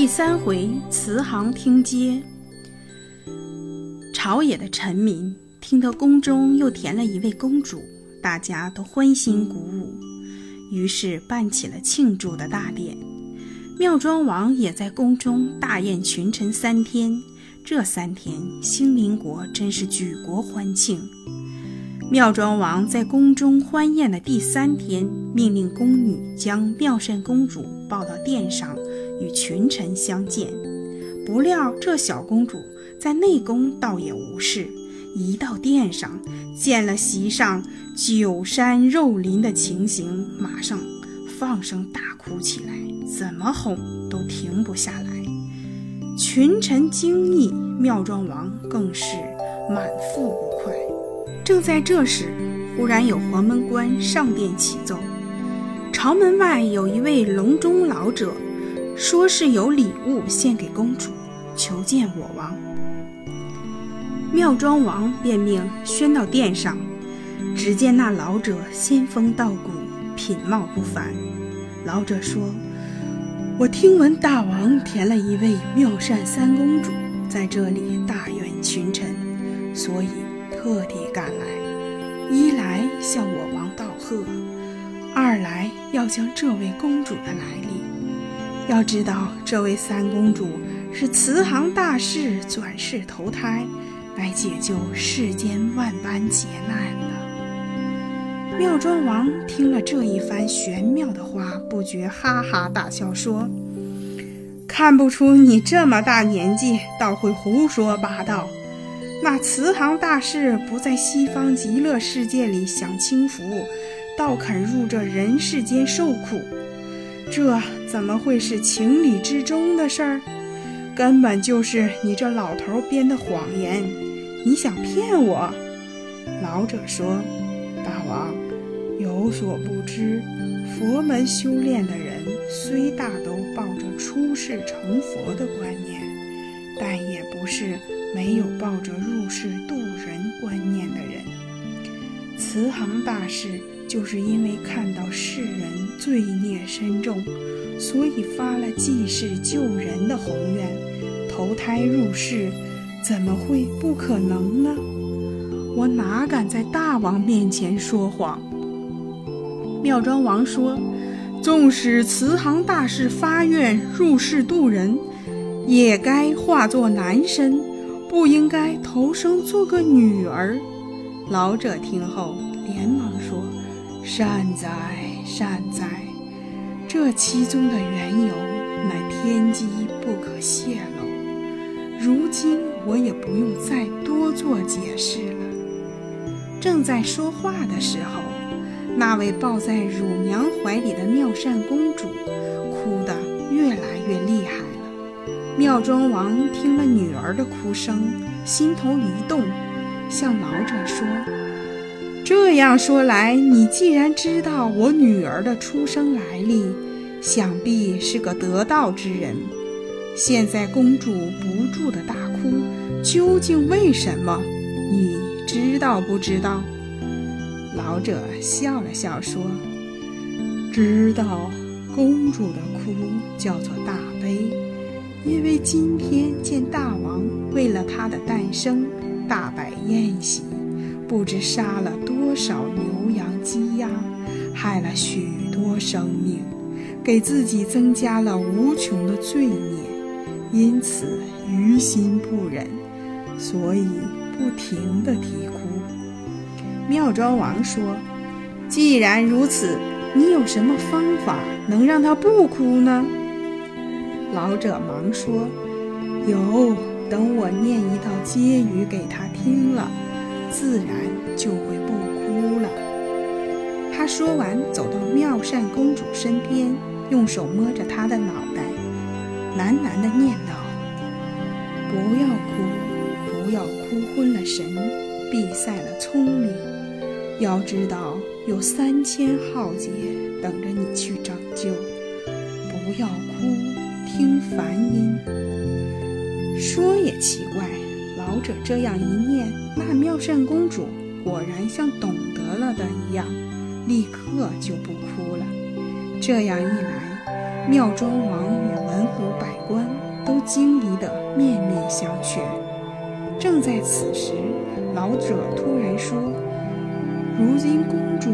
第三回慈航听街。朝野的臣民听得宫中又填了一位公主，大家都欢欣鼓舞，于是办起了庆祝的大典。妙庄王也在宫中大宴群臣三天，这三天兴宁国真是举国欢庆。妙庄王在宫中欢宴的第三天，命令宫女将妙善公主抱到殿上，与群臣相见。不料这小公主。在内宫倒也无事，一到殿上，见了席上酒山肉林的情形，马上放声大哭起来，怎么哄都停不下来。群臣惊异，妙庄王更是满腹不快。正在这时，忽然有黄门官上殿启奏，朝门外有一位隆中老者，说是有礼物献给公主，求见我王。妙庄王便命宣到殿上，只见那老者仙风道骨，品貌不凡。老者说：“我听闻大王填了一位妙善三公主，在这里大愿群臣，所以特地赶来。一来向我王道贺，二来要将这位公主的来历。要知道，这位三公主是慈航大士转世投胎。”来解救世间万般劫难的妙庄王听了这一番玄妙的话，不觉哈哈大笑，说：“看不出你这么大年纪，倒会胡说八道。那慈航大士不在西方极乐世界里享清福，倒肯入这人世间受苦，这怎么会是情理之中的事儿？根本就是你这老头编的谎言。”你想骗我？老者说：“大王有所不知，佛门修炼的人虽大都抱着出世成佛的观念，但也不是没有抱着入世度人观念的人。慈航大师就是因为看到世人罪孽深重，所以发了济世救人的宏愿，投胎入世。”怎么会不可能呢？我哪敢在大王面前说谎？妙庄王说：“纵使慈航大士发愿入世度人，也该化作男身，不应该投生做个女儿。”老者听后连忙说：“善哉善哉，这其中的缘由乃天机不可泄露。如今。”我也不用再多做解释了。正在说话的时候，那位抱在乳娘怀里的妙善公主哭得越来越厉害了。妙庄王听了女儿的哭声，心头一动，向老者说：“这样说来，你既然知道我女儿的出生来历，想必是个得道之人。现在公主不住的大哭。”究竟为什么？你知道不知道？老者笑了笑说：“知道，公主的哭叫做大悲，因为今天见大王为了她的诞生大摆宴席，不知杀了多少牛羊鸡鸭，害了许多生命，给自己增加了无穷的罪孽，因此于心不忍。”所以不停地啼哭。妙庄王说：“既然如此，你有什么方法能让他不哭呢？”老者忙说：“有，等我念一道偈语给他听了，自然就会不哭了。”他说完，走到妙善公主身边，用手摸着她的脑袋，喃喃地念道：“不要哭。”不要哭昏了神，闭塞了聪明。要知道有三千浩劫等着你去拯救。不要哭，听梵音。说也奇怪，老者这样一念，那妙善公主果然像懂得了的一样，立刻就不哭了。这样一来，妙庄王与文武百官都惊疑的面面相觑。正在此时，老者突然说：“如今公主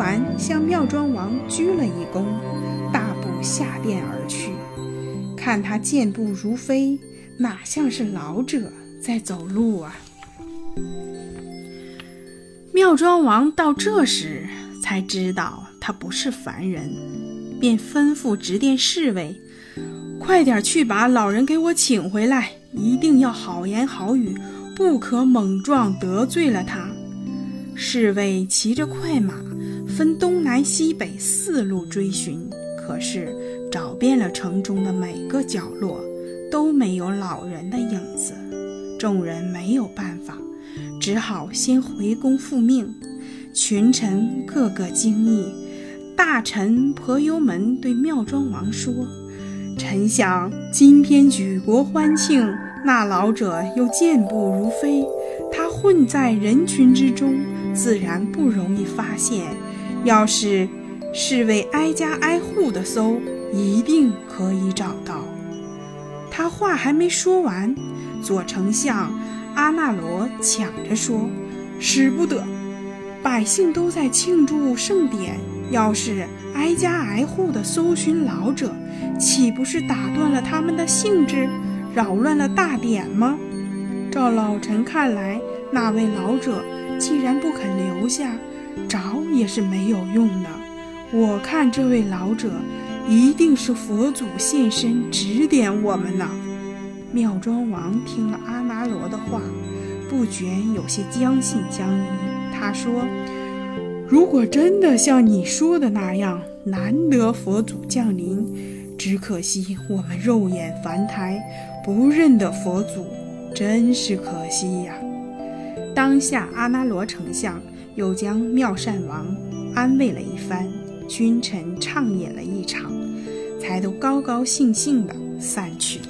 完，向妙庄王鞠了一躬，大步下殿而去。看他健步如飞，哪像是老者在走路啊？妙庄王到这时才知道他不是凡人，便吩咐执殿侍卫：“快点去把老人给我请回来，一定要好言好语，不可猛撞得罪了他。”侍卫骑着快马，分东南西北四路追寻，可是找遍了城中的每个角落，都没有老人的影子。众人没有办法。只好先回宫复命，群臣个个惊异。大臣婆尤门对妙庄王说：“臣想今天举国欢庆，那老者又健步如飞，他混在人群之中，自然不容易发现。要是侍卫挨家挨户的搜，一定可以找到。”他话还没说完，左丞相。阿那罗抢着说：“使不得！百姓都在庆祝盛典，要是挨家挨户的搜寻老者，岂不是打断了他们的兴致，扰乱了大典吗？照老臣看来，那位老者既然不肯留下，找也是没有用的。我看这位老者一定是佛祖现身指点我们呢。”妙庄王听了阿那罗的话，不觉有些将信将疑。他说：“如果真的像你说的那样，难得佛祖降临，只可惜我们肉眼凡胎，不认得佛祖，真是可惜呀。”当下，阿那罗丞相又将妙善王安慰了一番，君臣畅饮了一场，才都高高兴兴地散去。